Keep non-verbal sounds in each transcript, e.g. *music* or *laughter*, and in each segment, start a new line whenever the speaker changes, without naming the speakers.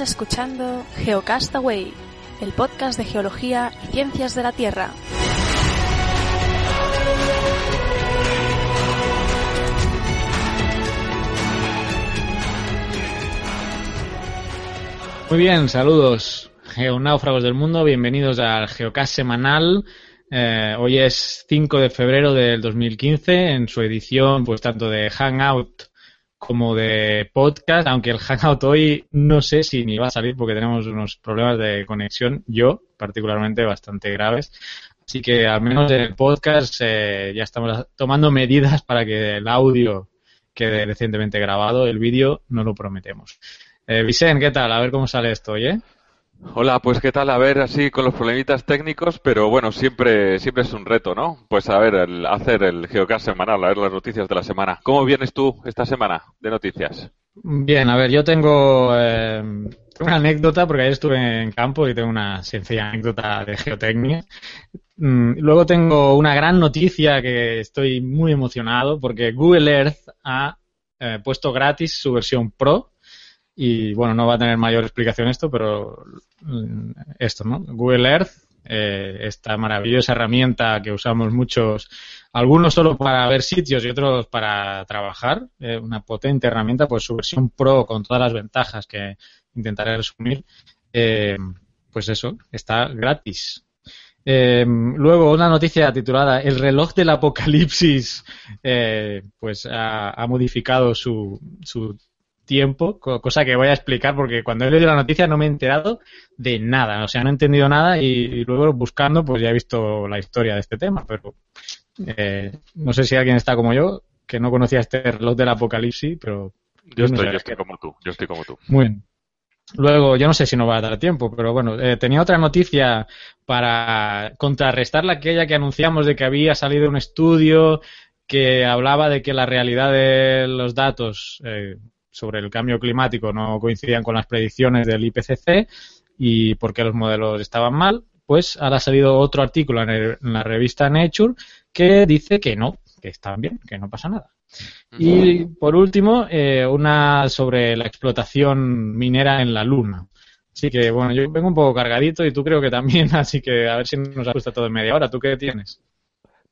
Escuchando Geocastaway, el podcast de geología y ciencias de la Tierra.
Muy bien, saludos, geonáufragos del mundo, bienvenidos al Geocast semanal. Eh, hoy es 5 de febrero del 2015, en su edición, pues tanto de Hangout como de podcast, aunque el Hangout hoy no sé si ni va a salir porque tenemos unos problemas de conexión, yo particularmente bastante graves. Así que al menos en el podcast eh, ya estamos tomando medidas para que el audio quede recientemente grabado, el vídeo no lo prometemos. Eh, Vicente, ¿qué tal? A ver cómo sale esto, ¿eh?
Hola, pues qué tal, a ver, así con los problemitas técnicos, pero bueno, siempre, siempre es un reto, ¿no? Pues a ver, el, hacer el Geocast semanal, a ver las noticias de la semana. ¿Cómo vienes tú esta semana de noticias?
Bien, a ver, yo tengo eh, una anécdota, porque ayer estuve en campo y tengo una sencilla anécdota de geotecnia. Mm, luego tengo una gran noticia que estoy muy emocionado, porque Google Earth ha eh, puesto gratis su versión Pro y bueno, no va a tener mayor explicación esto, pero mm, esto, ¿no? Google Earth, eh, esta maravillosa herramienta que usamos muchos, algunos solo para ver sitios y otros para trabajar, eh, una potente herramienta, pues su versión Pro con todas las ventajas que intentaré resumir, eh, pues eso, está gratis. luego una noticia titulada El reloj del apocalipsis pues ha, ha modificado su, su tiempo, cosa que voy a explicar porque cuando he leído la noticia no me he enterado de nada, o sea, no he entendido nada y, luego buscando pues ya he visto la historia de este tema, pero eh, no sé si alguien está como yo, que no conocía este reloj del apocalipsis, pero...
Yo, estoy, yo estoy como tú, yo estoy como tú.
Muy bien. Luego, yo no sé si nos va a dar tiempo, pero bueno, eh, tenía otra noticia para contrarrestar la aquella que anunciamos de que había salido un estudio que hablaba de que la realidad de los datos eh, sobre el cambio climático no coincidían con las predicciones del IPCC y por qué los modelos estaban mal, pues ahora ha salido otro artículo en, la revista Nature que dice que no, que están bien, que no pasa nada. Y por último, eh, una sobre la explotación minera en la Luna. Así que bueno, yo vengo un poco cargadito y tú creo que también, *laughs* así que a ver si nos ajusta todo en media hora. ¿Tú qué tienes?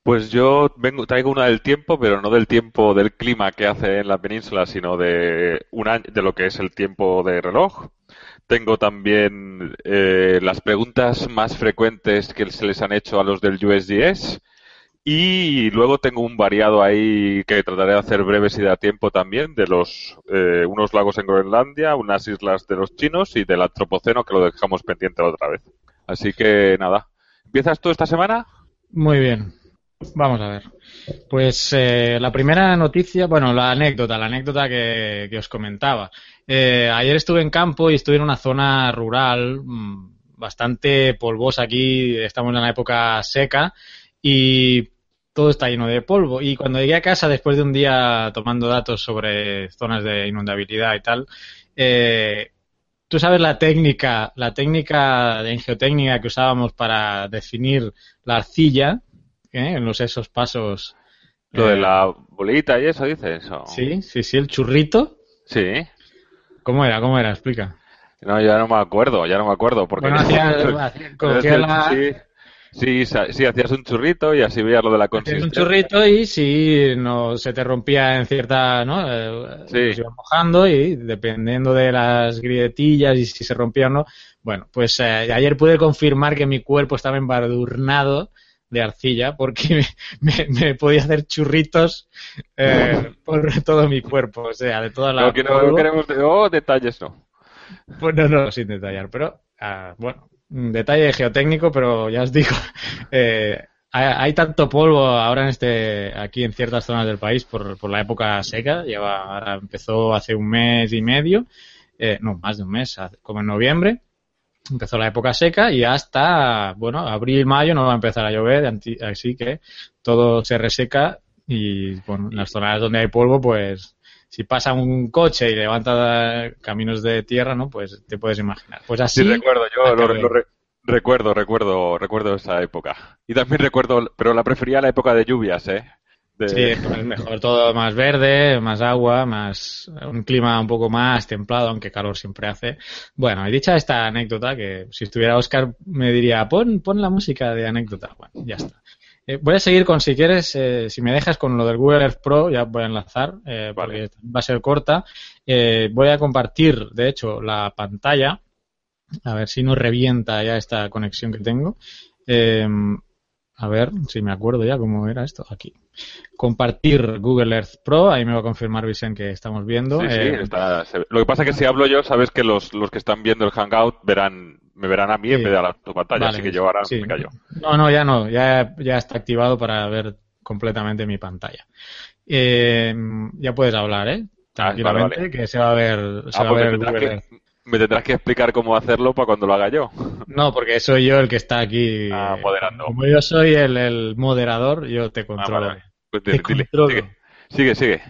Pues yo vengo, traigo una del tiempo, pero no del tiempo del clima que hace en la península, sino de, un de lo que es el tiempo de reloj. Tengo también eh, las preguntas más frecuentes que se les han hecho a los del USGS. Y luego tengo un variado ahí que trataré de hacer breves y de tiempo también, de los eh, unos lagos en Groenlandia, unas islas de los chinos y del antropoceno que lo dejamos pendiente otra vez. Así que nada, ¿empiezas tú esta semana?
Muy bien. Vamos a ver. Pues eh, la primera noticia, bueno, la anécdota, la anécdota que, os comentaba. Eh, ayer estuve en campo y estuve en una zona rural mm, bastante polvosa aquí, estamos en la época seca y todo está lleno de polvo. Y cuando llegué a casa después de un día tomando datos sobre zonas de inundabilidad y tal, eh, tú sabes la técnica, la técnica de geotécnica que usábamos para definir la arcilla, ¿eh? en los esos pasos.
Lo de eh, la bolita y eso dices.
Sí, sí, sí, el churrito.
Sí.
¿Cómo era? ¿Cómo era? Explica.
No, ya no me acuerdo, ya no me acuerdo. Porque sí, sí, hacías un churrito y así veías lo de la consistencia.
un churrito y si no se te rompía en cierta, ¿no? Eh, sí. Se iba mojando y dependiendo de las grietillas y si se rompía o no. Bueno, pues ayer pude confirmar que mi cuerpo estaba embadurnado de arcilla porque *laughs* me, podía hacer churritos eh, *laughs* por todo mi cuerpo, o sea, de toda la...
No, queremos oh, detalles, no.
Pues no, no, sin detallar, pero ah, bueno, detalle geotécnico, pero ya os digo, *laughs* eh, hay, tanto polvo ahora en este, aquí en ciertas zonas del país por, por la época seca, lleva, ahora empezó hace un mes y medio, eh, no, más de un mes, como en noviembre, empezó la época seca y hasta, bueno, abril, mayo no va a empezar a llover, así que todo se reseca y, bueno, en las zonas donde hay polvo, pues, si pasa un coche y levanta caminos de tierra, ¿no? Pues te puedes imaginar. Pues así.
Sí, recuerdo, yo lo, recuerdo, recuerdo, recuerdo esa época. Y también recuerdo, pero la prefería la época de lluvias, ¿eh?
Sí, es mejor todo más verde, más agua, más un clima un poco más templado, aunque calor siempre hace. Bueno, y dicha esta anécdota, que si estuviera Oscar me diría, pon, pon la música de anécdota. Bueno, ya está. Eh, voy a seguir con, si quieres, eh, si me dejas con lo del Google Earth Pro, ya voy a enlazar, eh, porque va a ser corta. voy a compartir, de hecho, la pantalla. A ver si no revienta ya esta conexión que tengo. A ver si me acuerdo ya cómo era esto. Aquí. Compartir Google Earth Pro. Ahí me va a confirmar Vicente que estamos viendo.
Sí, sí, eh, está, Lo que pasa es que si hablo yo, sabes que los, los que están viendo el Hangout verán me verán a mí en vez de a la, tu pantalla, así que yo ahora me callo.
No, no, ya no. Ya, ya está activado para ver completamente mi pantalla. Eh, ya puedes hablar, ¿eh? Ah, Tranquilamente, que se va a ver, se ah, va a pues ver Google
me tendrás que explicar cómo hacerlo para cuando lo haga yo.
No, porque soy yo el que está aquí.
Ah, moderando.
Como yo soy el, moderador, yo te ah, controlo.
Pues Sigue, sigue,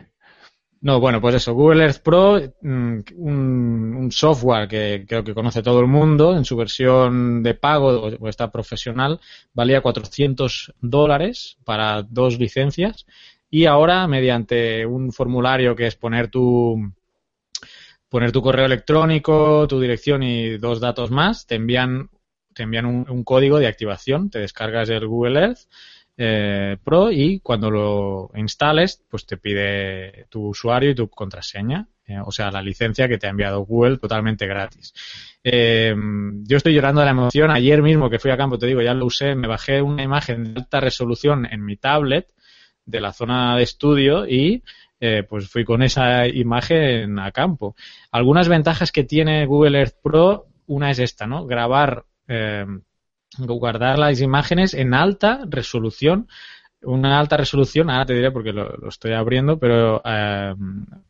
No, bueno, pues eso, Google Earth Pro, mm, un, software que creo que conoce todo el mundo, en su versión de pago o está profesional, valía 400 dólares para dos licencias y ahora mediante un formulario que es poner tu, poner tu correo electrónico, tu dirección y dos datos más, te envían, te envían un, código de activación, te descargas el Google Earth eh, Pro y cuando lo instales, pues te pide tu usuario y tu contraseña, eh, o sea, la licencia que te ha enviado Google totalmente gratis. Eh, yo estoy llorando de la emoción. Ayer mismo que fui a campo, te digo, ya lo usé, me bajé una imagen de alta resolución en mi tablet de la zona de estudio y eh, pues fui con esa imagen a campo. Algunas ventajas que tiene Google Earth Pro, una es esta, ¿no? Grabar, eh, guardar las imágenes en alta resolución. Una alta resolución, ahora te diré porque lo, estoy abriendo, pero eh,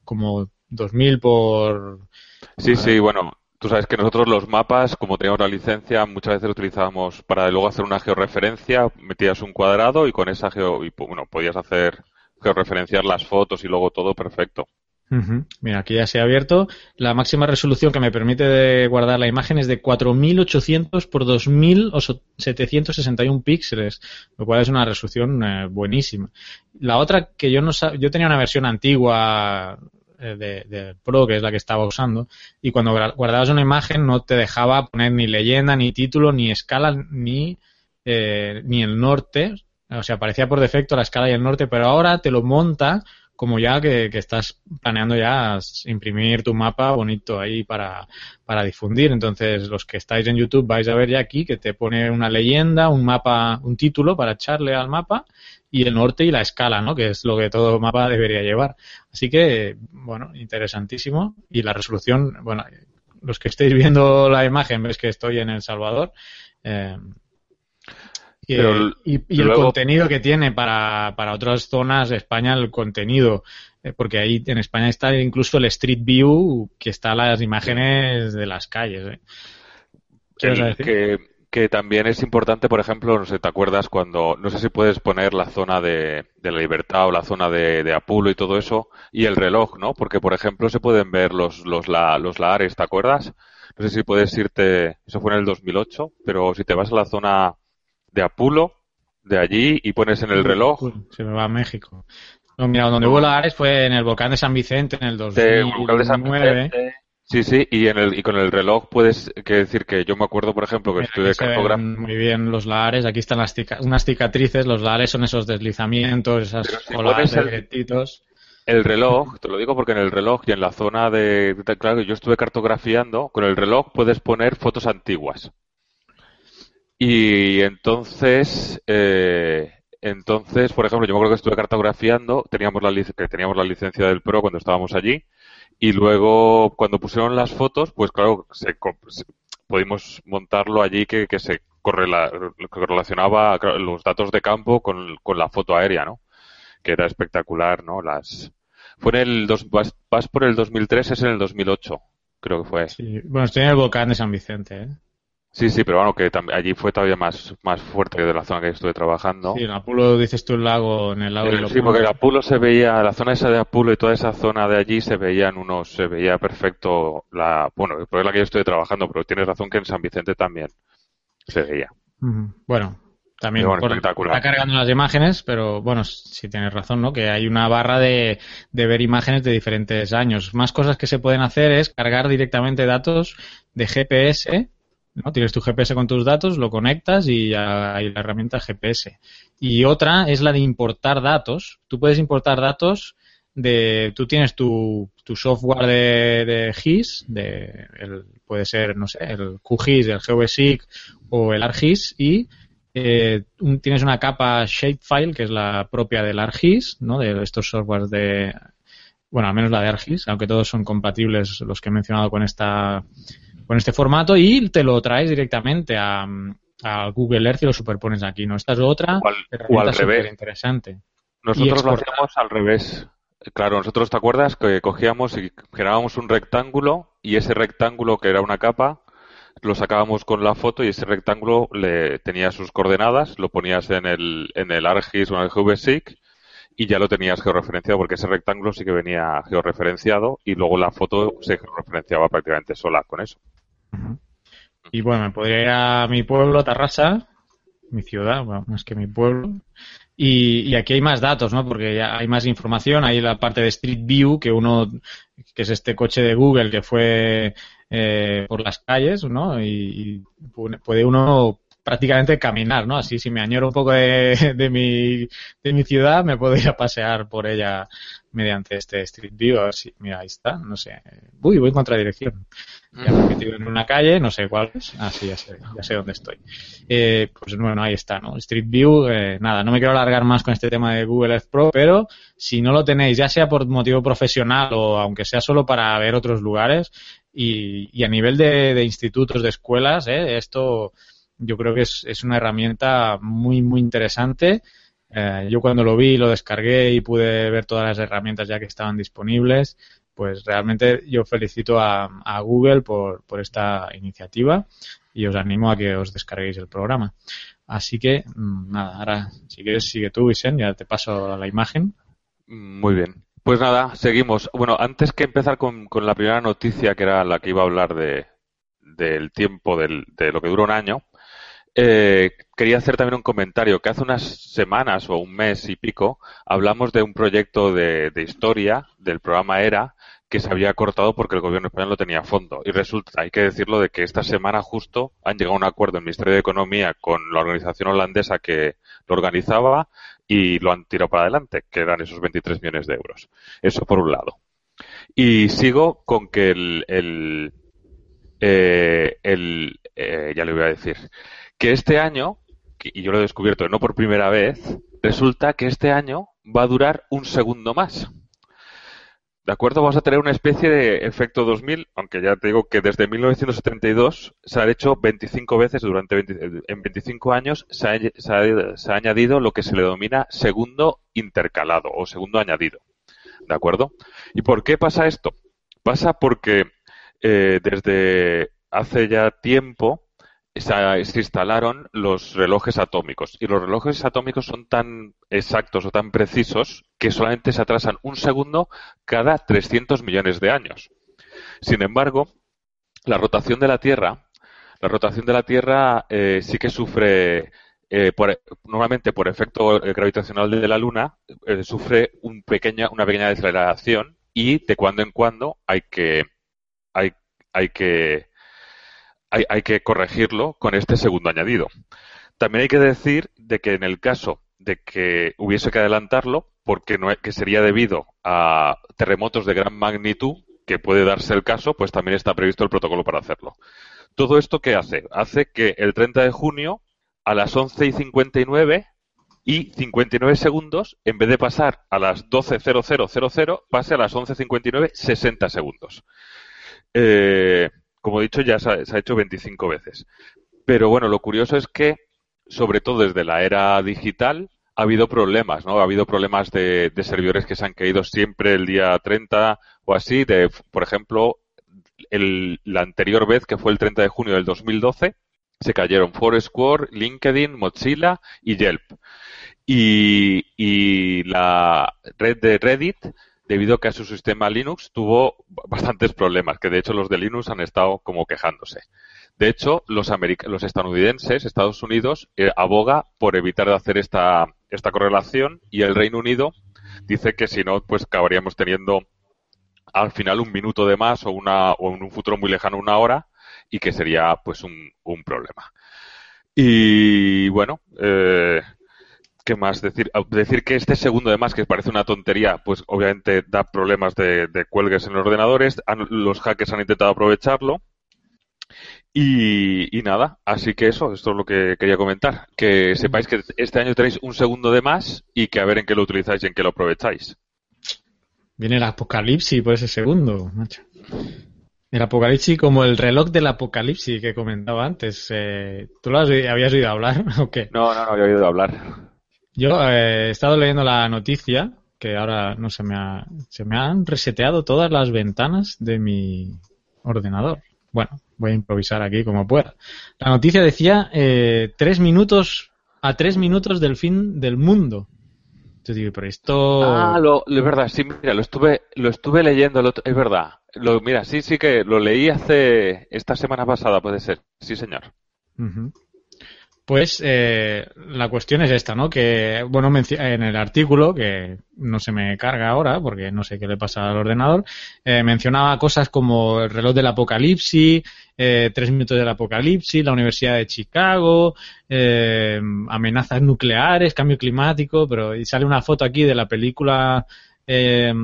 como 2000 por...
Sí, sí, bueno, Tú sabes que nosotros los mapas, como teníamos la licencia, muchas veces lo utilizábamos para luego hacer una georreferencia, metías un cuadrado y con esa geo, y, bueno, podías hacer referenciar las fotos y luego todo perfecto.
Mira, aquí ya se ha abierto. La máxima resolución que me permite de guardar la imagen es de 4800 por 2761 píxeles, lo cual es una resolución eh, buenísima. La otra que yo no yo tenía una versión antigua eh, de, Pro, que es la que estaba usando, y cuando guardabas una imagen no te dejaba poner ni leyenda, ni título, ni escala, ni, eh, ni el norte, o sea, aparecía por defecto la escala y el norte, pero ahora te lo monta como ya que, estás planeando ya imprimir tu mapa bonito ahí para, para difundir. Entonces, los que estáis en YouTube vais a ver ya aquí que te pone una leyenda, un mapa, un título para echarle al mapa y el norte y la escala, ¿no? Que es lo que todo mapa debería llevar. Así que, bueno, interesantísimo. Y la resolución, bueno, los que estéis viendo la imagen, ves que estoy en El Salvador. Eh, y, el contenido que tiene para, para otras zonas de España, el contenido, eh, porque ahí en España está incluso el Street View, que está las imágenes de las calles.
¿eh? que, que, también es importante, por ejemplo, no sé, ¿te acuerdas cuando, no sé si puedes poner la zona de, de la libertad o la zona de, de, Apulo y todo eso, y el reloj, ¿no? Porque, por ejemplo, se pueden ver los, los, la, los lares, ¿te acuerdas? No sé si puedes irte, eso fue en el 2008, pero si te vas a la zona de Apulo, de allí, y pones en el reloj.
Se me va a México. No, mira, donde hubo la Ares fue en el volcán de San Vicente en el 2009.
Sí, sí, y, en el, y con el reloj puedes que decir que yo me acuerdo, por ejemplo, que estuve
cartografía. Muy bien los lares, aquí están las unas cicatrices, los lares son esos deslizamientos, esas si
El reloj, te lo digo porque en el reloj y en la zona de, claro, yo estuve cartografiando, con el reloj puedes poner fotos antiguas. Y entonces, eh, entonces, por ejemplo, yo me acuerdo que estuve cartografiando, teníamos la, que teníamos la licencia del Pro cuando estábamos allí, y luego cuando pusieron las fotos, pues claro, se, pudimos montarlo allí que, que se correla, que relacionaba los datos de campo con, con, la foto aérea, ¿no? Que era espectacular, ¿no? Las fue en el dos, vas, vas por el 2003, es en el 2008, creo que fue.
Sí, bueno, estoy en el volcán de San Vicente, ¿eh?
Sí, sí, pero bueno, que allí fue todavía más, más fuerte que de la zona que estuve trabajando.
Sí, en Apulo dices tú el lago, en el lago
de Sí, porque en Apulo se veía, la zona esa de Apulo y toda esa zona de allí se veían unos, se veía perfecto la, bueno, es la que yo estoy trabajando, pero tienes razón que en San Vicente también se veía.
Bueno, también
Bueno,
por-
espectacular.
está cargando las imágenes, pero bueno, si tienes razón, ¿no? Que hay una barra de, de ver imágenes de diferentes años. Más cosas que se pueden hacer es cargar directamente datos de GPS, ¿no? Tienes tu GPS con tus datos, lo conectas y ya hay la herramienta GPS. Y otra es la de importar datos. Tú puedes importar datos de, tú tienes tu, tu software de, de GIS, de, el, puede ser, no sé, el QGIS, el GeoBasic o el ArcGIS y eh, tienes una capa shapefile que es la propia del ArcGIS, ¿no? De estos softwares de, bueno, al menos la de ArcGIS, aunque todos son compatibles los que he mencionado con esta, con este formato y te lo traes directamente a, a Google Earth y lo superpones aquí, ¿no? Esta es otra
O al- o al revés.
superinteresante.
Nosotros lo hacíamos al revés. Claro, nosotros, ¿te acuerdas? Que cogíamos y generábamos un rectángulo y ese rectángulo, que era una capa, lo sacábamos con la foto y ese rectángulo le tenía sus coordenadas, lo ponías en el, en el ArcGIS o en el GeoBasic y ya lo tenías georreferenciado porque ese rectángulo sí que venía georreferenciado y luego la foto se georreferenciaba prácticamente sola con eso.
Y bueno, me podría ir a mi pueblo, Tarrasa, mi ciudad, bueno, más que mi pueblo. Y, y aquí hay más datos, ¿no? Porque ya hay más información. Hay la parte de Street View, que uno, que es este coche de Google que fue eh, por las calles, ¿no? Y, y puede uno prácticamente caminar, ¿no? Así, si me añoro un poco de, de, mi, de mi ciudad, me puedo ir a pasear por ella mediante este Street View. A ver si, mira, ahí está, no sé. Uy, voy en contradirección. Ya me he metido en una calle, no sé cuál es. Ah, sí, ya sé, ya sé dónde estoy. Eh, pues bueno, ahí está, ¿no? Street View, eh, nada, no me quiero alargar más con este tema de Google Earth Pro, pero si no lo tenéis, ya sea por motivo profesional o aunque sea solo para ver otros lugares, y, y a nivel de, de, institutos, de escuelas, eh, esto yo creo que es, es una herramienta muy, muy interesante. Eh, yo cuando lo vi, lo descargué y pude ver todas las herramientas ya que estaban disponibles pues realmente yo felicito a, a Google por, por, esta iniciativa y os animo a que os descarguéis el programa. Así que, nada, ahora si quieres sigue tú, Vicente, ya te paso la imagen.
Muy bien. Pues nada, seguimos. Bueno, antes que empezar con, con la primera noticia, que era la que iba a hablar de, del tiempo del, de lo que dura un año, eh, quería hacer también un comentario que hace unas semanas o un mes y pico hablamos de un proyecto de, historia del programa ERA que se había cortado porque el gobierno español no tenía fondo. Y resulta, hay que decirlo, de que esta semana justo han llegado a un acuerdo en el Ministerio de Economía con la organización holandesa que lo organizaba y lo han tirado para adelante, que eran esos 23 millones de euros. Eso por un lado. Y sigo con que el, el, eh, el eh, ya le voy a decir, que este año, y yo lo he descubierto no por primera vez, resulta que este año va a durar un segundo más. ¿De acuerdo? Vamos a tener una especie de efecto 2000, aunque ya te digo que desde 1972 se ha hecho 25 veces durante 20, en 25 años se ha, añadido lo que se le denomina segundo intercalado o segundo añadido. ¿De acuerdo? ¿Y por qué pasa esto? Pasa porque eh, desde hace ya tiempo se, instalaron los relojes atómicos y los relojes atómicos son tan exactos o tan precisos que solamente se atrasan un segundo cada 300 millones de años. Sin embargo, la rotación de la Tierra, la rotación de la Tierra eh, sí que sufre eh, normalmente por efecto gravitacional de la Luna eh, sufre un pequeña, una pequeña deceleración y de cuando en cuando hay que hay que hay, hay, que corregirlo con este segundo añadido. También hay que decir de que en el caso de que hubiese que adelantarlo, porque no que sería debido a terremotos de gran magnitud, que puede darse el caso, pues también está previsto el protocolo para hacerlo. Todo esto qué hace? Hace que el 30 de junio a las 11 y 59 y 59 segundos, en vez de pasar a las 12.0000, pase a las 11.59 60 segundos. Eh, como he dicho, ya se ha, hecho 25 veces. Pero bueno, lo curioso es que, sobre todo desde la era digital, ha habido problemas, ¿no? Ha habido problemas de, servidores que se han caído siempre el día 30 o así. De, por ejemplo, la anterior vez, que fue el 30 de junio del 2012, se cayeron Foursquare, LinkedIn, Mozilla y Yelp. Y la red de Reddit debido a que su sistema Linux tuvo bastantes problemas, que de hecho los de Linux han estado como quejándose. De hecho, los, los estadounidenses, Estados Unidos, eh, aboga por evitar de hacer esta, esta correlación y el Reino Unido dice que si no, pues acabaríamos teniendo al final un minuto de más o, una, o en un futuro muy lejano una hora y que sería pues un, un problema. Y bueno, eh, ¿qué más decir? Decir que este segundo de más, que parece una tontería, pues obviamente da problemas de, de cuelgues en los ordenadores. los hackers han intentado aprovecharlo. Y, y, nada, así que eso, esto es lo que quería comentar. Que sepáis que este año tenéis un segundo de más y que a ver en qué lo utilizáis y en qué lo aprovecháis.
Viene el apocalipsis por ese segundo, macho. El apocalipsis como el reloj del apocalipsis que comentaba antes. Eh, ¿Tú lo habías oído hablar *laughs* o qué?
No, no, no había oído hablar.
Yo eh, he estado leyendo la noticia que ahora no se me ha, se me han reseteado todas las ventanas de mi ordenador. Bueno, voy a improvisar aquí como pueda. La noticia decía eh, tres minutos a tres minutos del fin del mundo pero esto...
Ah, lo, es verdad, sí, mira, lo estuve, lo estuve leyendo, es verdad. Lo, mira, sí, sí que lo leí hace esta semana pasada, puede ser. Sí, señor.
Pues eh, la cuestión es esta, ¿no? Que, bueno, en el artículo, que no se me carga ahora porque no sé qué le pasa al ordenador, eh, mencionaba cosas como el reloj del apocalipsis, eh, tres minutos del apocalipsis, la Universidad de Chicago, eh, amenazas nucleares, cambio climático, pero y sale una foto aquí de la película eh,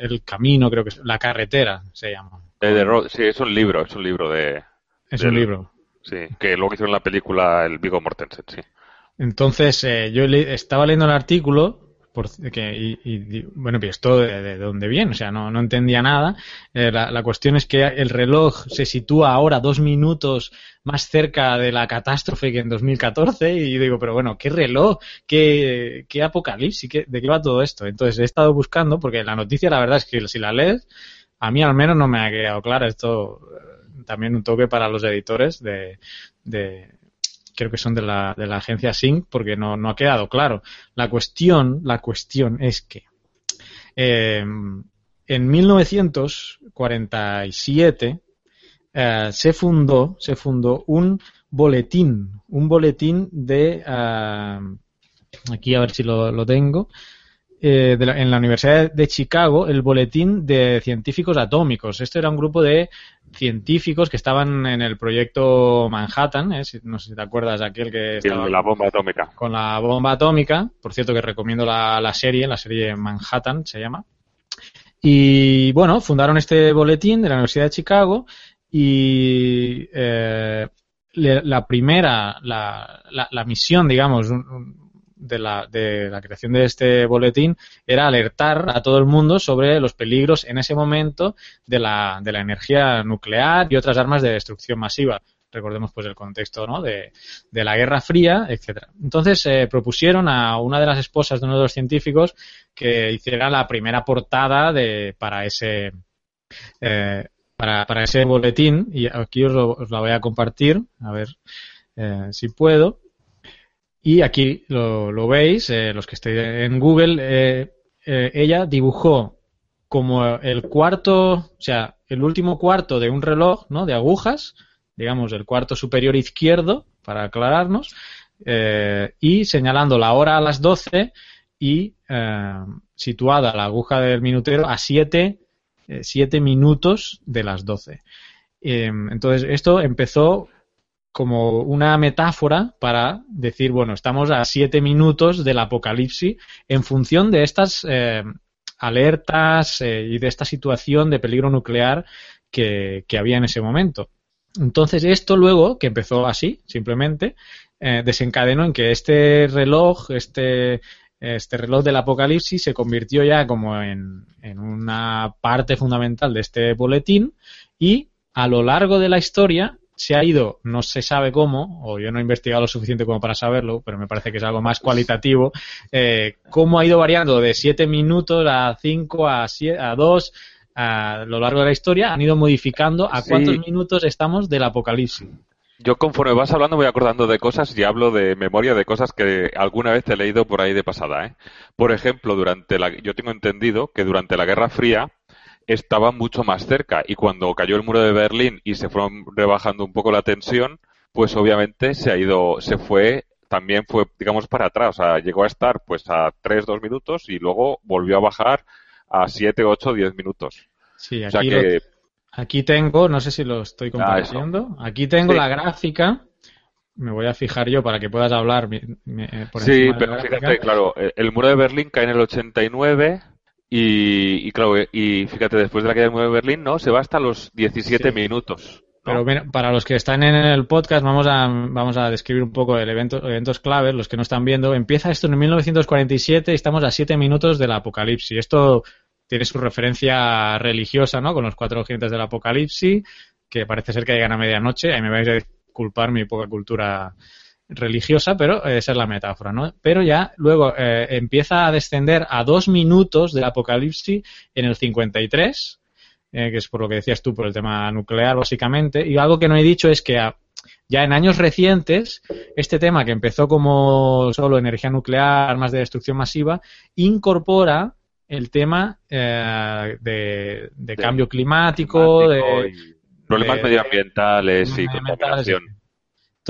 El Camino, creo que es La Carretera, se llama.
sí, es un libro, es un libro de...
Es un libro
Sí, que luego hicieron la película el Vigo Mortensen, sí.
Entonces, eh, yo estaba leyendo el artículo por, que, y, bueno, pues esto de, de, dónde viene, o sea, no, no entendía nada. Eh, la, la, cuestión es que el reloj se sitúa ahora dos minutos más cerca de la catástrofe que en 2014 y digo, pero bueno, ¿qué reloj? ¿Qué, qué apocalipsis? ¿Qué, ¿De qué va todo esto? Entonces he estado buscando, porque la noticia la verdad es que si la lees, a mí al menos no me ha quedado clara esto también un toque para los editores de, creo que son de la, de la agencia Sync, porque no, no, ha quedado claro. La cuestión, la cuestión es que eh, en 1947 eh, se fundó, se fundó un boletín, un boletín de uh, aquí a ver si lo, lo tengo, eh, de la, en la Universidad de Chicago el boletín de científicos atómicos. Este era un grupo de científicos que estaban en el proyecto Manhattan, ¿eh? no sé si te acuerdas aquel que estaba
con la bomba atómica.
Con la bomba atómica, por cierto que recomiendo la, la serie, la serie Manhattan se llama. Y bueno, fundaron este boletín de la Universidad de Chicago y eh, la primera, la, la, la, misión, digamos, de la, de la creación de este boletín era alertar a todo el mundo sobre los peligros en ese momento de la, de la energía nuclear y otras armas de destrucción masiva. Recordemos pues el contexto ¿no? de, la Guerra Fría, etcétera. Entonces eh, propusieron a una de las esposas de uno de los científicos que hiciera la primera portada de, para ese eh, para, para ese boletín y aquí os, lo, la voy a compartir a ver eh, si puedo y aquí lo, veis, eh, los que estéis en Google, eh, eh, ella dibujó como el cuarto, o sea, el último cuarto de un reloj, ¿no? De agujas, digamos, el cuarto superior izquierdo, para aclararnos, y señalando la hora a las 12 y situada la aguja del minutero a 7 siete minutos de las 12. entonces, esto empezó como una metáfora para decir, bueno, estamos a siete minutos del apocalipsis en función de estas eh, alertas eh, y de esta situación de peligro nuclear que, había en ese momento. Entonces esto luego, que empezó así, simplemente, eh, desencadenó en que este reloj, este, este reloj del apocalipsis se convirtió ya como en, en una parte fundamental de este boletín y a lo largo de la historia se ha ido, no se sabe cómo, o yo no he investigado lo suficiente como para saberlo, pero me parece que es algo más cualitativo, eh, cómo ha ido variando de 7 minutos a 5, a, 7, a 2, a lo largo de la historia, han ido modificando a cuántos minutos estamos del apocalipsis.
Yo conforme vas hablando voy acordando de cosas y hablo de memoria de cosas que alguna vez he leído por ahí de pasada. ¿eh? Por ejemplo, durante la, yo tengo entendido que durante la Guerra Fría estaba mucho más cerca. Y cuando cayó el muro de Berlín y se fueron rebajando un poco la tensión, pues obviamente se ha ido, se fue, también fue, digamos, para atrás. O sea, llegó a estar pues a 3, 2 minutos y luego volvió a bajar a 7, 8, 10 minutos.
Sí, aquí, aquí tengo, no sé si lo estoy ah, compartiendo, aquí tengo la gráfica. Me voy a fijar yo para que puedas hablar
por Sí, pero fíjate, claro, el muro de Berlín cae en el 89 y, y, claro, y fíjate, después de la caída del muro de Berlín, ¿no? Se va hasta los 17 minutos.
Pero para los que están en el podcast, vamos a, vamos a describir un poco el evento, eventos claves, los que no están viendo. Empieza esto en 1947 y estamos a 7 minutos del apocalipsis. Esto tiene su referencia religiosa, ¿no? Con los cuatro jinetes del apocalipsis, que parece ser que llegan a medianoche. Ahí me vais a disculpar mi poca cultura religiosa, pero esa es la metáfora, ¿no? Pero ya luego eh, empieza a descender a dos minutos del apocalipsis en el 53, eh, que es por lo que decías tú, por el tema nuclear, básicamente. Y algo que no he dicho es que ya en años recientes, este tema que empezó como solo energía nuclear, armas de destrucción masiva, incorpora el tema eh, de, cambio climático, de,
problemas medioambientales y contaminación.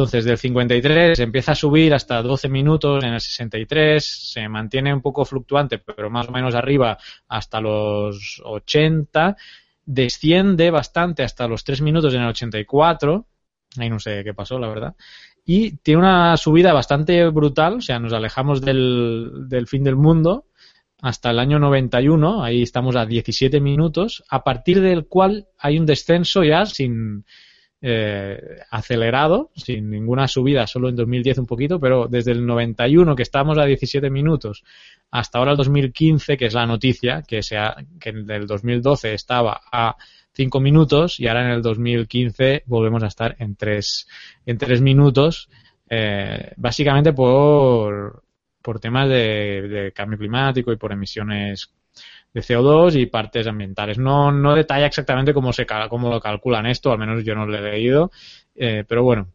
Entonces, del 53 se empieza a subir hasta 12 minutos en el 63, se mantiene un poco fluctuante, pero más o menos arriba hasta los 80, desciende bastante hasta los 3 minutos en el 84, ahí no sé qué pasó, la verdad, y tiene una subida bastante brutal, o sea, nos alejamos del, del fin del mundo hasta el año 91, ahí estamos a 17 minutos, a partir del cual hay un descenso ya sin eh, acelerado, sin ninguna subida, solo en 2010 un poquito, pero desde el 91 que estábamos a 17 minutos hasta ahora el 2015, que es la noticia, que, sea, que en el 2012 estaba a 5 minutos y ahora en el 2015 volvemos a estar en 3, en 3 minutos, eh, básicamente por, por temas de cambio climático y por emisiones de CO2 y partes ambientales. No, no detalla exactamente cómo, se, cómo lo calculan esto, al menos yo no lo he leído, eh, pero bueno,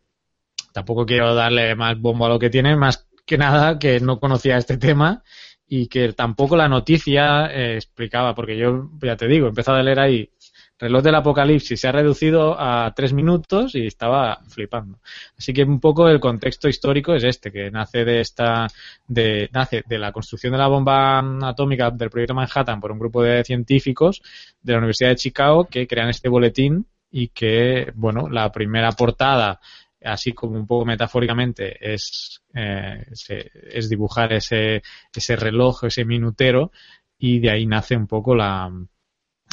tampoco quiero darle más bombo a lo que tiene, más que nada que no conocía este tema y que tampoco la noticia eh, explicaba, porque yo, ya te digo, he empezado a leer ahí reloj del apocalipsis se ha reducido a tres minutos y estaba flipando. Así que un poco el contexto histórico es este, que nace de esta, de, nace de la construcción de la bomba atómica del proyecto Manhattan por un grupo de científicos de la Universidad de Chicago que crean este boletín y que, bueno, la primera portada así como un poco metafóricamente, es, eh, es dibujar ese, ese reloj, ese minutero, y de ahí nace un poco la,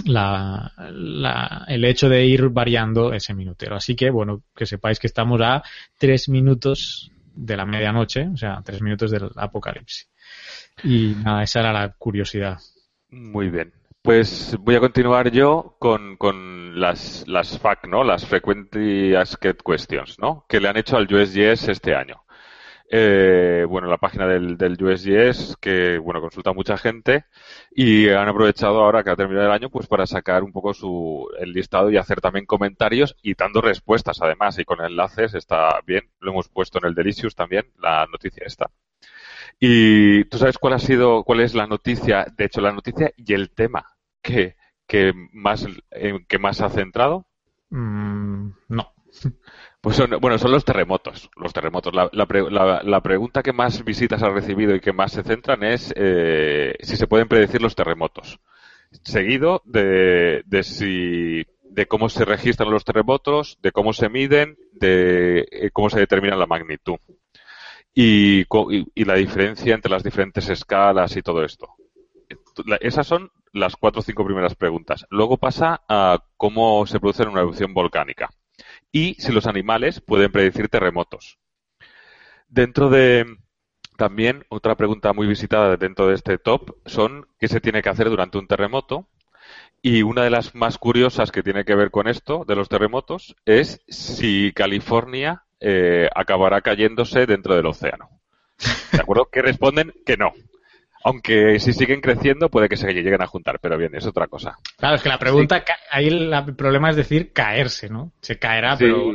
la, la, el hecho de ir variando ese minutero. Así que, bueno, que sepáis que estamos a tres minutos de la medianoche, o sea, tres minutos del apocalipsis. Y nada, esa era la curiosidad.
Muy bien. Pues voy a continuar yo con, con las, las FAQ, ¿no? Las Frequently Asked Questions, ¿no? Que le han hecho al USGS este año. Eh, bueno, la página del, del USGS, que, bueno, consulta mucha gente y han aprovechado ahora que ha terminado el año, pues para sacar un poco su, el listado y hacer también comentarios y dando respuestas además y con enlaces está bien. Lo hemos puesto en el Delicious también, la noticia esta. Y tú sabes cuál ha sido, cuál es la noticia, de hecho la noticia y el tema que, que más, en que más ha centrado.
Mm, no. *laughs*
Pues son, bueno, son los terremotos. Los terremotos. La, la, la, pregunta que más visitas ha recibido y que más se centran es eh, si se pueden predecir los terremotos. Seguido de, de si de cómo se registran los terremotos, de cómo se miden, de eh, cómo se determina la magnitud. Y, y, la diferencia entre las diferentes escalas y todo esto. Esas son las cuatro o cinco primeras preguntas. Luego pasa a cómo se produce una erupción volcánica y si los animales pueden predecir terremotos. Dentro de también otra pregunta muy visitada dentro de este top son qué se tiene que hacer durante un terremoto. Y una de las más curiosas que tiene que ver con esto de los terremotos es si California eh, acabará cayéndose dentro del océano. ¿De acuerdo? Que responden que no. Aunque si siguen creciendo puede que se lleguen a juntar, pero bien, es otra cosa.
Claro, es que la pregunta, ahí el problema es decir caerse, ¿no? Se caerá, pero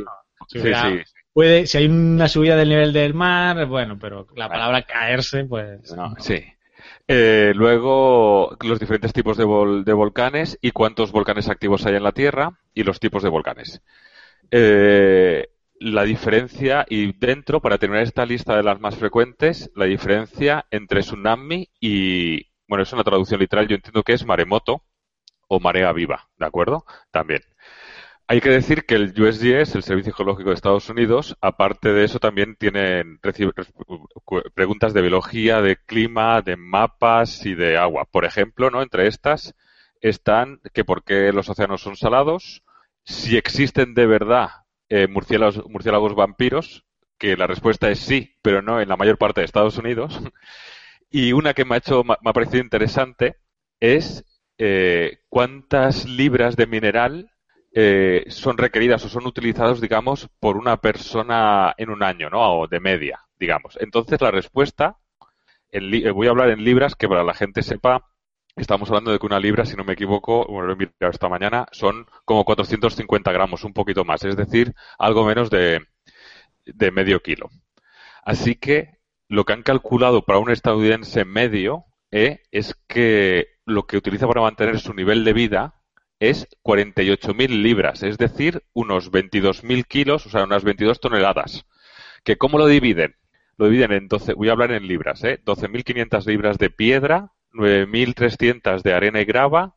sí, sí.
puede, si hay una subida del nivel del mar, bueno, pero la palabra caerse, pues.
No, sí. Eh, luego, los diferentes tipos de, de, volcanes y cuántos volcanes activos hay en la Tierra y los tipos de volcanes. Eh, la diferencia, y dentro, para tener esta lista de las más frecuentes, la diferencia entre tsunami y, bueno, es una traducción literal, yo entiendo que es maremoto o marea viva, ¿de acuerdo? También. Hay que decir que el USGS, el Servicio Geológico de Estados Unidos, aparte de eso también tienen preguntas de biología, de clima, de mapas y de agua. Por ejemplo, ¿no? Entre estas están que por qué los océanos son salados, si existen de verdad eh, murciélagos, murciélagos vampiros, que la respuesta es sí, pero no en la mayor parte de Estados Unidos. *laughs* Y una que me ha hecho, me ha parecido interesante es eh, cuántas libras de mineral eh, son requeridas o son utilizados, digamos, por una persona en un año, ¿no? O de media, digamos. Entonces, la respuesta, eh, voy a hablar en libras, que para la gente sepa, estamos hablando de que una libra, si no me equivoco, bueno, lo he mirado esta mañana, son como 450 gramos, un poquito más, es decir, algo menos de, de medio kilo. Así que lo que han calculado para un estadounidense medio eh, es que lo que utiliza para mantener su nivel de vida es 48.000 libras, es decir, unos 22.000 kilos, o sea, unas 22 toneladas. ¿Que ¿Cómo lo dividen? Lo dividen en 12, voy a hablar en libras, ¿eh? 12.500 libras de piedra, 9.300 de arena y grava,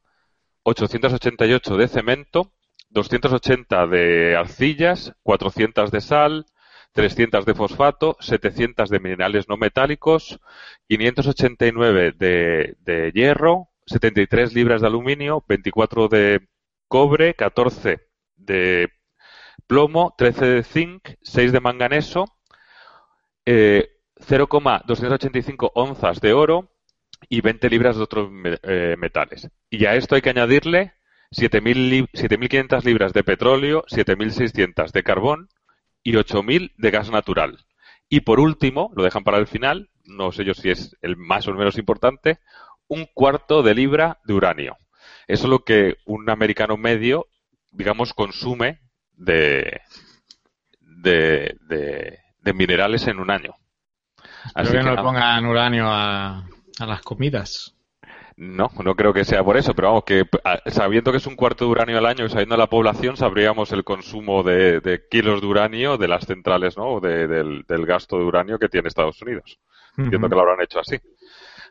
888 de cemento, 280 de arcillas, 400 de sal, 300 de fosfato, 700 de minerales no metálicos, 589 de, de hierro, 73 libras de aluminio, 24 de cobre, 14 de plomo, 13 de zinc, 6 de manganeso, eh, 0,285 onzas de oro y 20 libras de otros eh, metales. Y a esto hay que añadirle 7.500 libras de petróleo, 7.600 de carbón y 8.000 de gas natural. Y por último, lo dejan para el final, no sé yo si es el más o menos importante, un cuarto de libra de uranio. Eso es lo que un americano medio, digamos, consume de, de, de, minerales en un año.
Así que, no pongan uranio a, a las comidas.
No, no creo que sea por eso, pero vamos, que sabiendo que es un cuarto de uranio al año y sabiendo la población, sabríamos el consumo de, kilos de uranio de las centrales, ¿no? De, del, gasto de uranio que tiene Estados Unidos. Entiendo que lo habrán hecho así.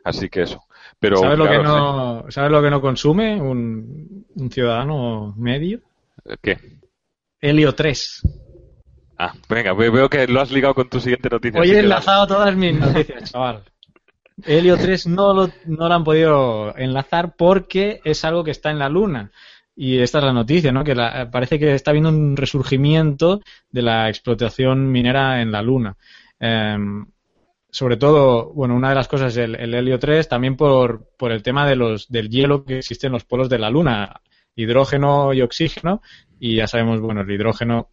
Así que eso. Pero,
¿Sabes, lo que no, ¿Sabes lo que no consume un, ciudadano medio?
¿Qué?
Helio 3.
Ah, venga, veo que lo has ligado con tu siguiente noticia.
Hoy he enlazado todas mis noticias, chaval. Helio 3 no lo, no lo han podido enlazar porque es algo que está en la Luna. Y esta es la noticia, ¿no? Que parece que está habiendo un resurgimiento de la explotación minera en la Luna. Em, sobre todo, bueno, una de las cosas es el, helio 3, también por, por el tema de los, del hielo que existe en los polos de la Luna, hidrógeno y oxígeno, y ya sabemos, bueno, el hidrógeno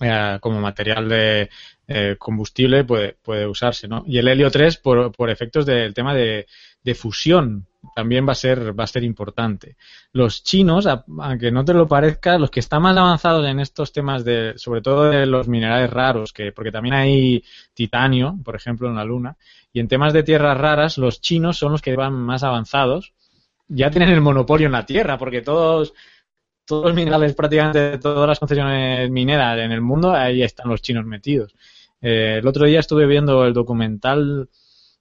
eh, como material de eh, combustible puede, puede usarse, ¿no? Y el helio 3 por, por efectos del tema de, de, fusión también va a ser va a ser importante. Los chinos, aunque no te lo parezca, los que están más avanzados en estos temas de, sobre todo de los minerales raros, que porque también hay titanio, por ejemplo, en la Luna, y en temas de tierras raras, los chinos son los que van más avanzados. Ya tienen el monopolio en la Tierra, porque todos todos los minerales, prácticamente todas las concesiones mineras en el mundo, ahí están los chinos metidos. Eh, el otro día estuve viendo el documental,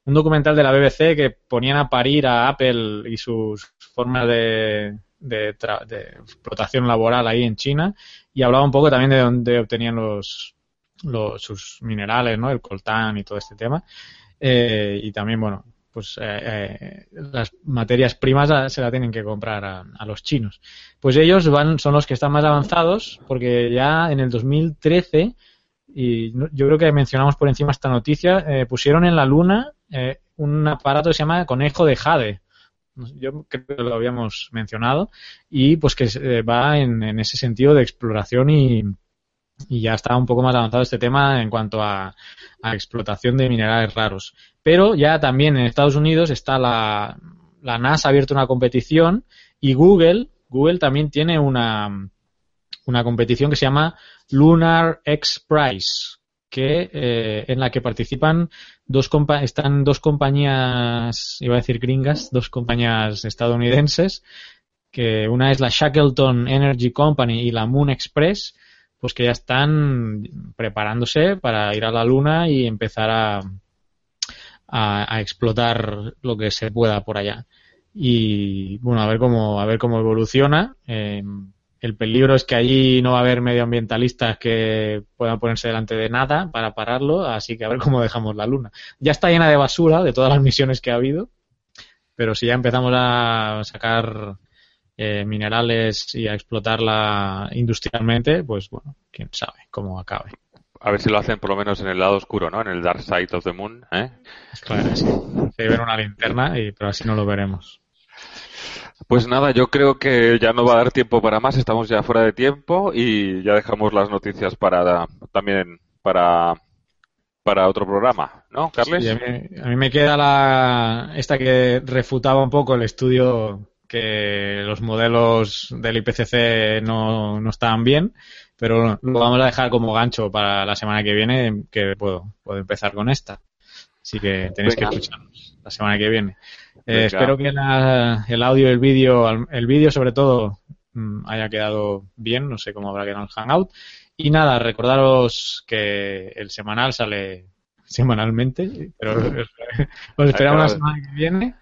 un documental de la BBC que ponían a parir a Apple y sus formas de, de, explotación laboral ahí en China y hablaba un poco también de dónde obtenían los, los sus minerales, ¿no? El coltán y todo este tema. Eh, y también, bueno, pues eh, eh, las materias primas se la tienen que comprar a, los chinos. Pues ellos van, son los que están más avanzados porque ya en el 2013, y yo creo que mencionamos por encima esta noticia, eh, pusieron en la Luna un aparato que se llama conejo de Jade. Yo creo que lo habíamos mencionado y pues que va en, en ese sentido de exploración y ya está un poco más avanzado este tema en cuanto a, explotación de minerales raros. Pero ya también en Estados Unidos está la, la NASA ha abierto una competición y Google, Google también tiene una, una competición que se llama Lunar X Prize, que eh, en la que participan dos están dos compañías, iba a decir gringas, dos compañías estadounidenses, que una es la Shackleton Energy Company y la Moon Express, pues que ya están preparándose para ir a la Luna y empezar a, a, explotar lo que se pueda por allá. Y bueno, a ver cómo, a ver cómo evoluciona. Eh, el peligro es que allí no va a haber medioambientalistas que puedan ponerse delante de nada para pararlo, así que a ver cómo dejamos la luna. Ya está llena de basura de todas las misiones que ha habido, pero si ya empezamos a sacar eh, minerales y a explotarla industrialmente, pues bueno, quién sabe cómo acabe.
A ver si lo hacen por lo menos en el lado oscuro, ¿no? En el Dark Side of the Moon, ¿eh?
Claro, sí. Se ve una linterna, y, pero así no lo veremos.
Pues nada, yo creo que ya no va a dar tiempo para más, estamos ya fuera de tiempo y ya dejamos las noticias para también para para otro programa, ¿no, Carles?
a, mí, me queda la esta que refutaba un poco el estudio que los modelos del IPCC no, no estaban bien, pero lo vamos a dejar como gancho para la semana que viene, que puedo, puedo empezar con esta. Así que tenéis que escucharnos la semana que viene. Eh, espero que el audio y el vídeo, el vídeo sobre todo, mm, haya quedado bien. No sé cómo habrá quedado el Hangout. Y nada, recordaros que el semanal sale *laughs* semanalmente, pero *laughs* os esperamos la semana que viene.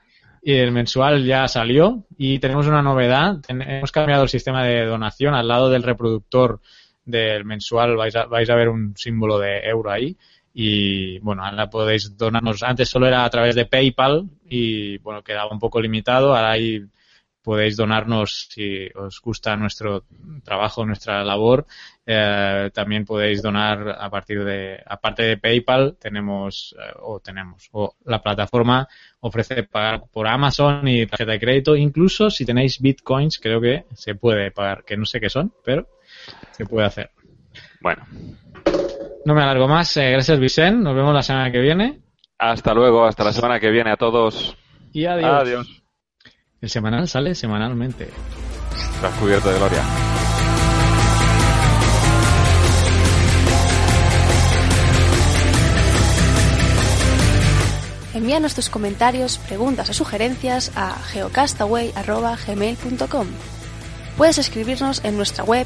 Y el mensual ya salió y tenemos una novedad. hemos cambiado el sistema de donación. Al lado del reproductor del mensual vais a, vais a ver un símbolo de euro ahí y bueno, ahora podéis donarnos. Antes solo era a través de PayPal y bueno, quedaba un poco limitado. Ahora ahí podéis donarnos si os gusta nuestro trabajo, nuestra labor. Eh, también podéis donar a partir de, aparte de PayPal, tenemos, eh, o tenemos, o la plataforma ofrece pagar por Amazon y tarjeta de crédito. Incluso si tenéis bitcoins, creo que se puede pagar, que no sé qué son, pero se puede hacer.
Bueno,
no me alargo más. Eh, gracias, Vicente. Nos vemos la semana que viene.
Hasta luego, hasta la semana que viene a todos.
Y adiós. Adiós. El semanal sale semanalmente.
Estás cubierto de gloria.
Envíanos tus comentarios, preguntas o sugerencias a geocastaway.gmail.com Puedes escribirnos en nuestra web